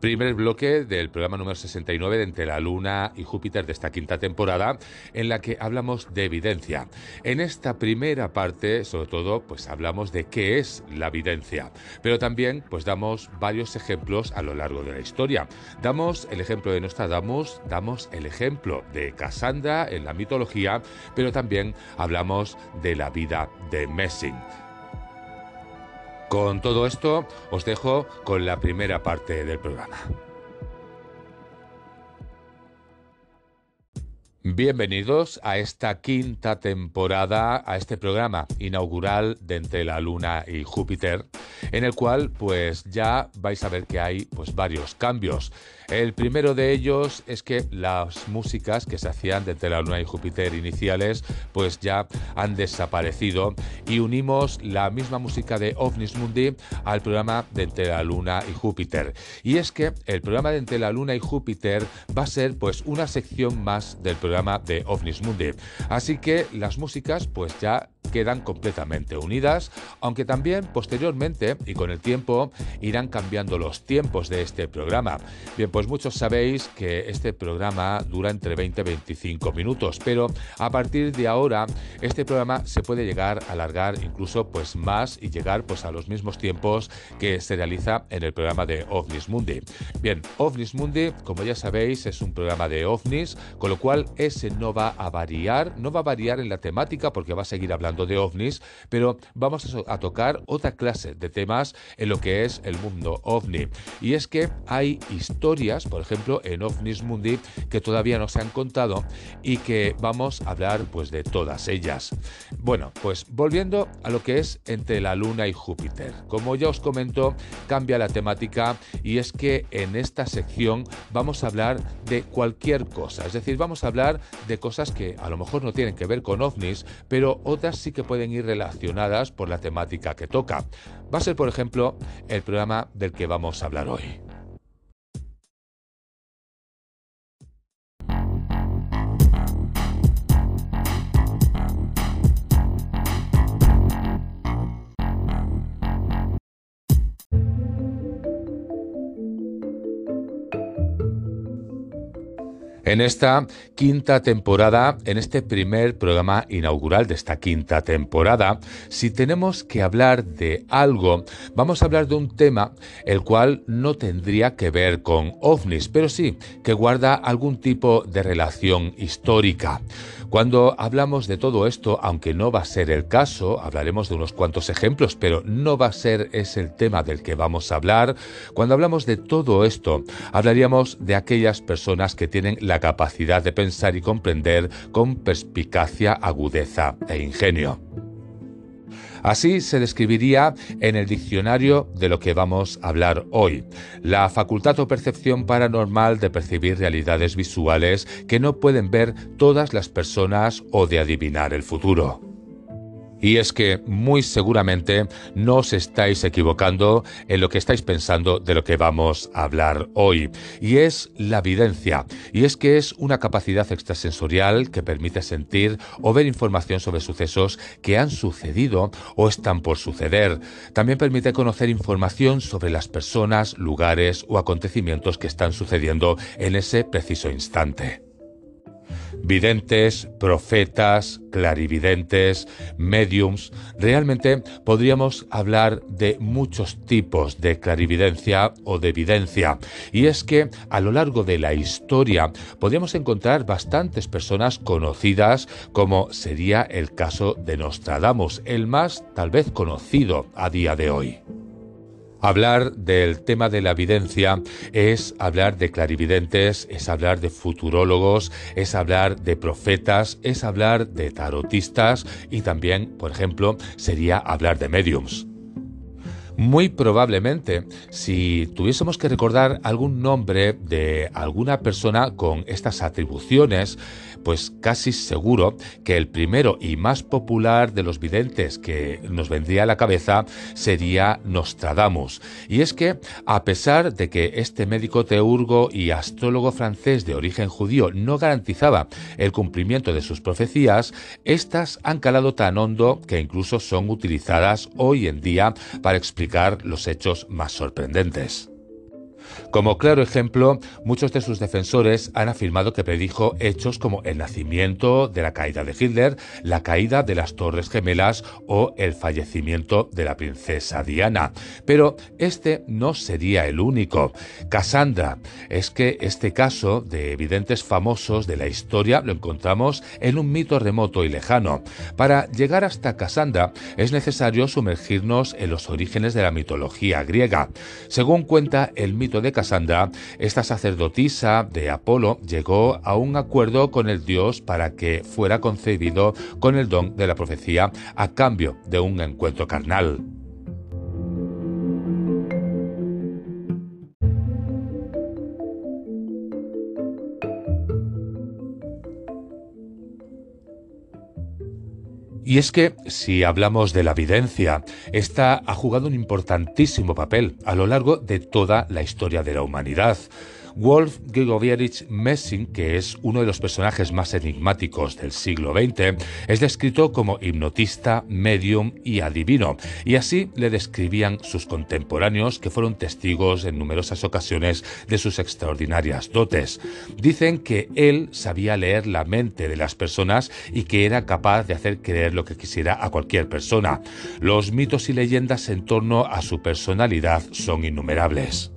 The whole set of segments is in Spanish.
primer bloque del programa número 69 de Entre la Luna y Júpiter de esta quinta temporada, en la que hablamos de evidencia. En esta primera parte, sobre todo, pues hablamos de qué es la evidencia, pero también pues damos varios ejemplos a lo largo de la historia. Damos el ejemplo de Nostradamus, damos el ejemplo de Cassandra en la mitología, pero también hablamos de la vida de Messing. Con todo esto os dejo con la primera parte del programa. Bienvenidos a esta quinta temporada, a este programa inaugural de Entre la Luna y Júpiter, en el cual pues ya vais a ver que hay pues varios cambios. El primero de ellos es que las músicas que se hacían de Entre la Luna y Júpiter iniciales pues ya han desaparecido y unimos la misma música de OVNIS Mundi al programa de Entre la Luna y Júpiter. Y es que el programa de Entre la Luna y Júpiter va a ser pues una sección más del programa de OVNIS Mundi. Así que las músicas pues ya quedan completamente unidas, aunque también posteriormente y con el tiempo irán cambiando los tiempos de este programa. Bien, pues muchos sabéis que este programa dura entre 20 y 25 minutos, pero a partir de ahora este programa se puede llegar a alargar incluso pues más y llegar pues a los mismos tiempos que se realiza en el programa de OVNIS Mundi. Bien, OVNIS Mundi, como ya sabéis, es un programa de OVNIS, con lo cual ese no va a variar, no va a variar en la temática porque va a seguir hablando de ovnis, pero vamos a, tocar otra clase de temas en lo que es el mundo ovni. Y es que hay historias, por ejemplo, en OVNIS Mundi que todavía no se han contado y que vamos a hablar pues de todas ellas. Bueno, pues volviendo a lo que es entre la Luna y Júpiter. Como ya os comento, cambia la temática y es que en esta sección vamos a hablar de cualquier cosa, es decir, vamos a hablar de cosas que a lo mejor no tienen que ver con ovnis, pero otras sí que pueden ir relacionadas por la temática que toca. Va a ser, por ejemplo, el programa del que vamos a hablar hoy. En esta quinta temporada, en este primer programa inaugural de esta quinta temporada, si tenemos que hablar de algo, vamos a hablar de un tema el cual no tendría que ver con ovnis, pero sí que guarda algún tipo de relación histórica. Cuando hablamos de todo esto, aunque no va a ser el caso, hablaremos de unos cuantos ejemplos, pero no va a ser ese el tema del que vamos a hablar. Cuando hablamos de todo esto, hablaríamos de aquellas personas que tienen la capacidad de pensar y comprender con perspicacia, agudeza e ingenio. Así se describiría en el diccionario de lo que vamos a hablar hoy, la facultad o percepción paranormal de percibir realidades visuales que no pueden ver todas las personas o de adivinar el futuro. Y es que muy seguramente no os estáis equivocando en lo que estáis pensando de lo que vamos a hablar hoy. Y es la evidencia. Y es que es una capacidad extrasensorial que permite sentir o ver información sobre sucesos que han sucedido o están por suceder. También permite conocer información sobre las personas, lugares o acontecimientos que están sucediendo en ese preciso instante videntes, profetas, clarividentes, mediums. Realmente podríamos hablar de muchos tipos de clarividencia o de evidencia. Y es que a lo largo de la historia podríamos encontrar bastantes personas conocidas, como sería el caso de Nostradamus, el más tal vez conocido a día de hoy. Hablar del tema de la evidencia es hablar de clarividentes, es hablar de futurólogos, es hablar de profetas, es hablar de tarotistas y también, por ejemplo, sería hablar de mediums. Muy probablemente, si tuviésemos que recordar algún nombre de alguna persona con estas atribuciones, pues casi seguro que el primero y más popular de los videntes que nos vendría a la cabeza sería Nostradamus. Y es que, a pesar de que este médico teurgo y astrólogo francés de origen judío no garantizaba el cumplimiento de sus profecías, estas han calado tan hondo que incluso son utilizadas hoy en día para explicar los hechos más sorprendentes. Como claro ejemplo, muchos de sus defensores han afirmado que predijo hechos como el nacimiento de la caída de Hitler, la caída de las Torres Gemelas o el fallecimiento de la princesa Diana. Pero este no sería el único. Cassandra, es que este caso de evidentes famosos de la historia lo encontramos en un mito remoto y lejano. Para llegar hasta Cassandra es necesario sumergirnos en los orígenes de la mitología griega. Según cuenta el mito de Cassandra, esta sacerdotisa de Apolo llegó a un acuerdo con el dios para que fuera concebido con el don de la profecía a cambio de un encuentro carnal. Y es que, si hablamos de la evidencia, esta ha jugado un importantísimo papel a lo largo de toda la historia de la humanidad. Wolf Gregorievich Messing, que es uno de los personajes más enigmáticos del siglo XX, es descrito como hipnotista, medium y adivino, y así le describían sus contemporáneos que fueron testigos en numerosas ocasiones de sus extraordinarias dotes. Dicen que él sabía leer la mente de las personas y que era capaz de hacer creer lo que quisiera a cualquier persona. Los mitos y leyendas en torno a su personalidad son innumerables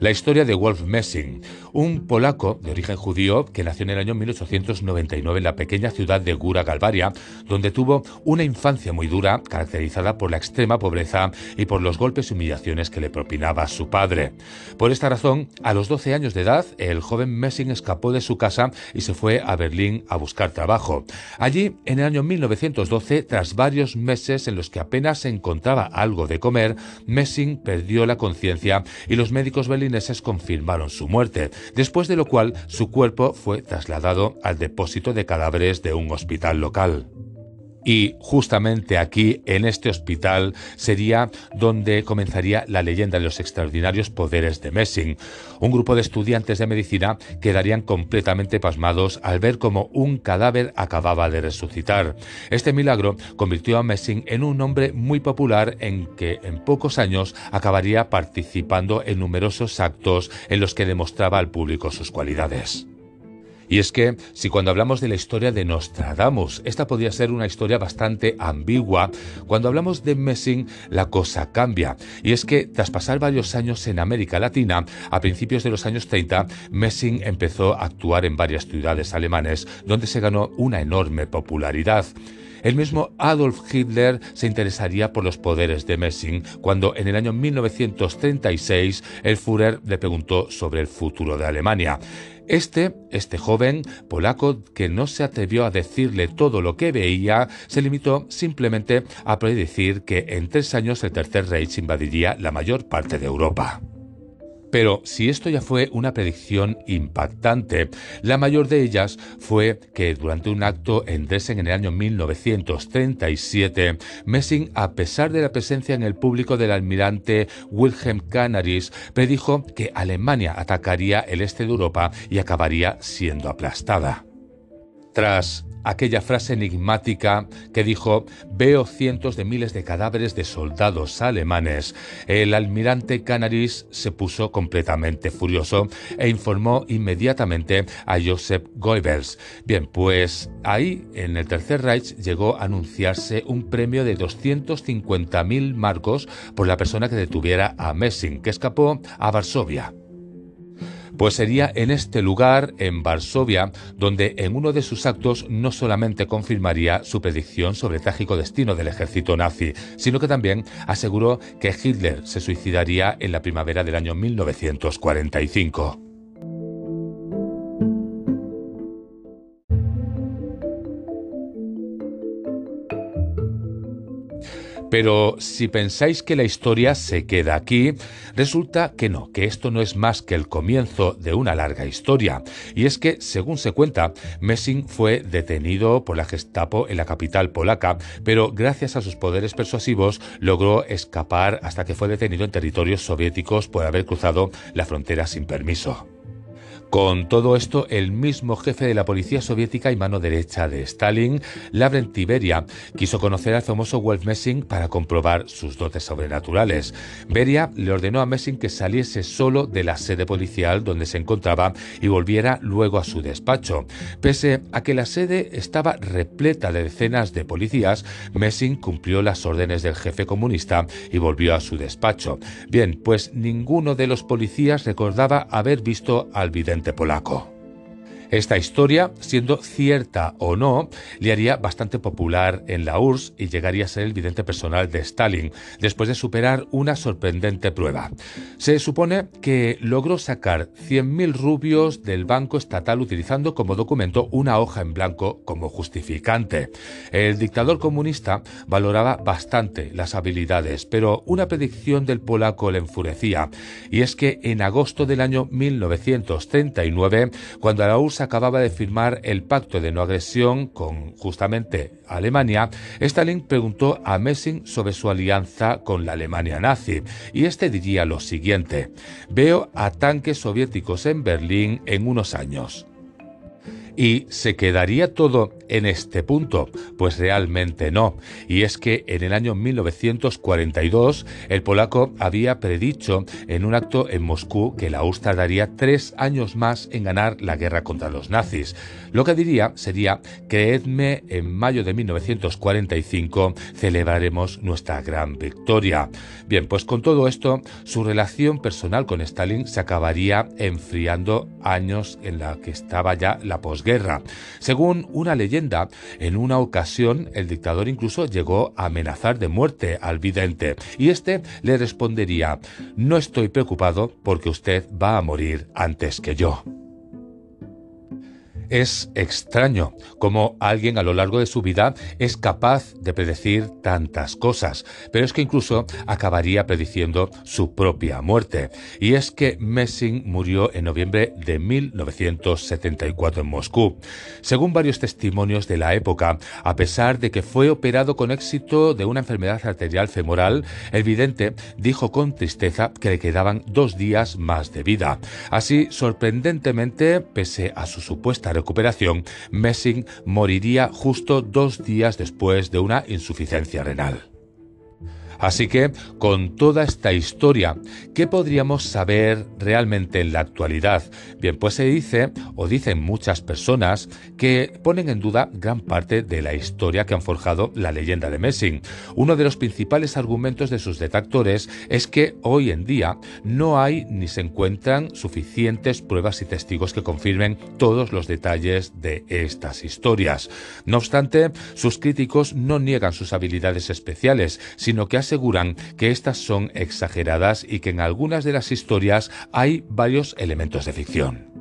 la historia de Wolf Messing, un polaco de origen judío que nació en el año 1899 en la pequeña ciudad de Gura Galvaria, donde tuvo una infancia muy dura, caracterizada por la extrema pobreza y por los golpes y humillaciones que le propinaba su padre. Por esta razón, a los 12 años de edad, el joven Messing escapó de su casa y se fue a Berlín a buscar trabajo. Allí, en el año 1912, tras varios meses en los que apenas encontraba algo de comer, Messing perdió la conciencia y los médicos berlineses confirmaron su muerte, después de lo cual su cuerpo fue trasladado al depósito de cadáveres de un hospital local. Y justamente aquí, en este hospital, sería donde comenzaría la leyenda de los extraordinarios poderes de Messing. Un grupo de estudiantes de medicina quedarían completamente pasmados al ver cómo un cadáver acababa de resucitar. Este milagro convirtió a Messing en un hombre muy popular en que en pocos años acabaría participando en numerosos actos en los que demostraba al público sus cualidades. Y es que, si cuando hablamos de la historia de Nostradamus, esta podría ser una historia bastante ambigua, cuando hablamos de Messing la cosa cambia. Y es que, tras pasar varios años en América Latina, a principios de los años 30, Messing empezó a actuar en varias ciudades alemanes, donde se ganó una enorme popularidad. El mismo Adolf Hitler se interesaría por los poderes de Messing cuando en el año 1936 el Führer le preguntó sobre el futuro de Alemania. Este, este joven polaco que no se atrevió a decirle todo lo que veía, se limitó simplemente a predecir que en tres años el Tercer Reich invadiría la mayor parte de Europa. Pero si esto ya fue una predicción impactante, la mayor de ellas fue que durante un acto en Dresden en el año 1937, Messing, a pesar de la presencia en el público del almirante Wilhelm Canaris, predijo que Alemania atacaría el este de Europa y acabaría siendo aplastada. Tras aquella frase enigmática que dijo veo cientos de miles de cadáveres de soldados alemanes, el almirante Canaris se puso completamente furioso e informó inmediatamente a Joseph Goebbels. Bien, pues ahí en el Tercer Reich llegó a anunciarse un premio de 250.000 marcos por la persona que detuviera a Messing, que escapó a Varsovia. Pues sería en este lugar, en Varsovia, donde en uno de sus actos no solamente confirmaría su predicción sobre el trágico destino del ejército nazi, sino que también aseguró que Hitler se suicidaría en la primavera del año 1945. Pero si pensáis que la historia se queda aquí, resulta que no, que esto no es más que el comienzo de una larga historia. Y es que, según se cuenta, Messing fue detenido por la Gestapo en la capital polaca, pero gracias a sus poderes persuasivos logró escapar hasta que fue detenido en territorios soviéticos por haber cruzado la frontera sin permiso. Con todo esto, el mismo jefe de la policía soviética y mano derecha de Stalin, Lavrent Beria, quiso conocer al famoso Wolf Messing para comprobar sus dotes sobrenaturales. Beria le ordenó a Messing que saliese solo de la sede policial donde se encontraba y volviera luego a su despacho. Pese a que la sede estaba repleta de decenas de policías, Messing cumplió las órdenes del jefe comunista y volvió a su despacho. Bien, pues ninguno de los policías recordaba haber visto al vidente polaco. Esta historia, siendo cierta o no, le haría bastante popular en la URSS y llegaría a ser el vidente personal de Stalin, después de superar una sorprendente prueba. Se supone que logró sacar 100.000 rubios del banco estatal utilizando como documento una hoja en blanco como justificante. El dictador comunista valoraba bastante las habilidades, pero una predicción del polaco le enfurecía, y es que en agosto del año 1939, cuando la URSS acababa de firmar el pacto de no agresión con justamente Alemania, Stalin preguntó a Messing sobre su alianza con la Alemania nazi y este diría lo siguiente: Veo a tanques soviéticos en Berlín en unos años. ¿Y se quedaría todo en este punto? Pues realmente no. Y es que en el año 1942 el polaco había predicho en un acto en Moscú que la URSS tardaría tres años más en ganar la guerra contra los nazis. Lo que diría sería, creedme, en mayo de 1945 celebraremos nuestra gran victoria. Bien, pues con todo esto, su relación personal con Stalin se acabaría enfriando años en la que estaba ya la posguerra. Según una leyenda, en una ocasión el dictador incluso llegó a amenazar de muerte al vidente y este le respondería, no estoy preocupado porque usted va a morir antes que yo. Es extraño cómo alguien a lo largo de su vida es capaz de predecir tantas cosas, pero es que incluso acabaría prediciendo su propia muerte. Y es que Messing murió en noviembre de 1974 en Moscú. Según varios testimonios de la época, a pesar de que fue operado con éxito de una enfermedad arterial femoral, el vidente dijo con tristeza que le quedaban dos días más de vida. Así, sorprendentemente, pese a su supuesta recuperación, Messing moriría justo dos días después de una insuficiencia renal. Así que, con toda esta historia, ¿qué podríamos saber realmente en la actualidad? Bien, pues se dice, o dicen muchas personas, que ponen en duda gran parte de la historia que han forjado la leyenda de Messing. Uno de los principales argumentos de sus detractores es que hoy en día no hay ni se encuentran suficientes pruebas y testigos que confirmen todos los detalles de estas historias. No obstante, sus críticos no niegan sus habilidades especiales, sino que aseguran que estas son exageradas y que en algunas de las historias hay varios elementos de ficción.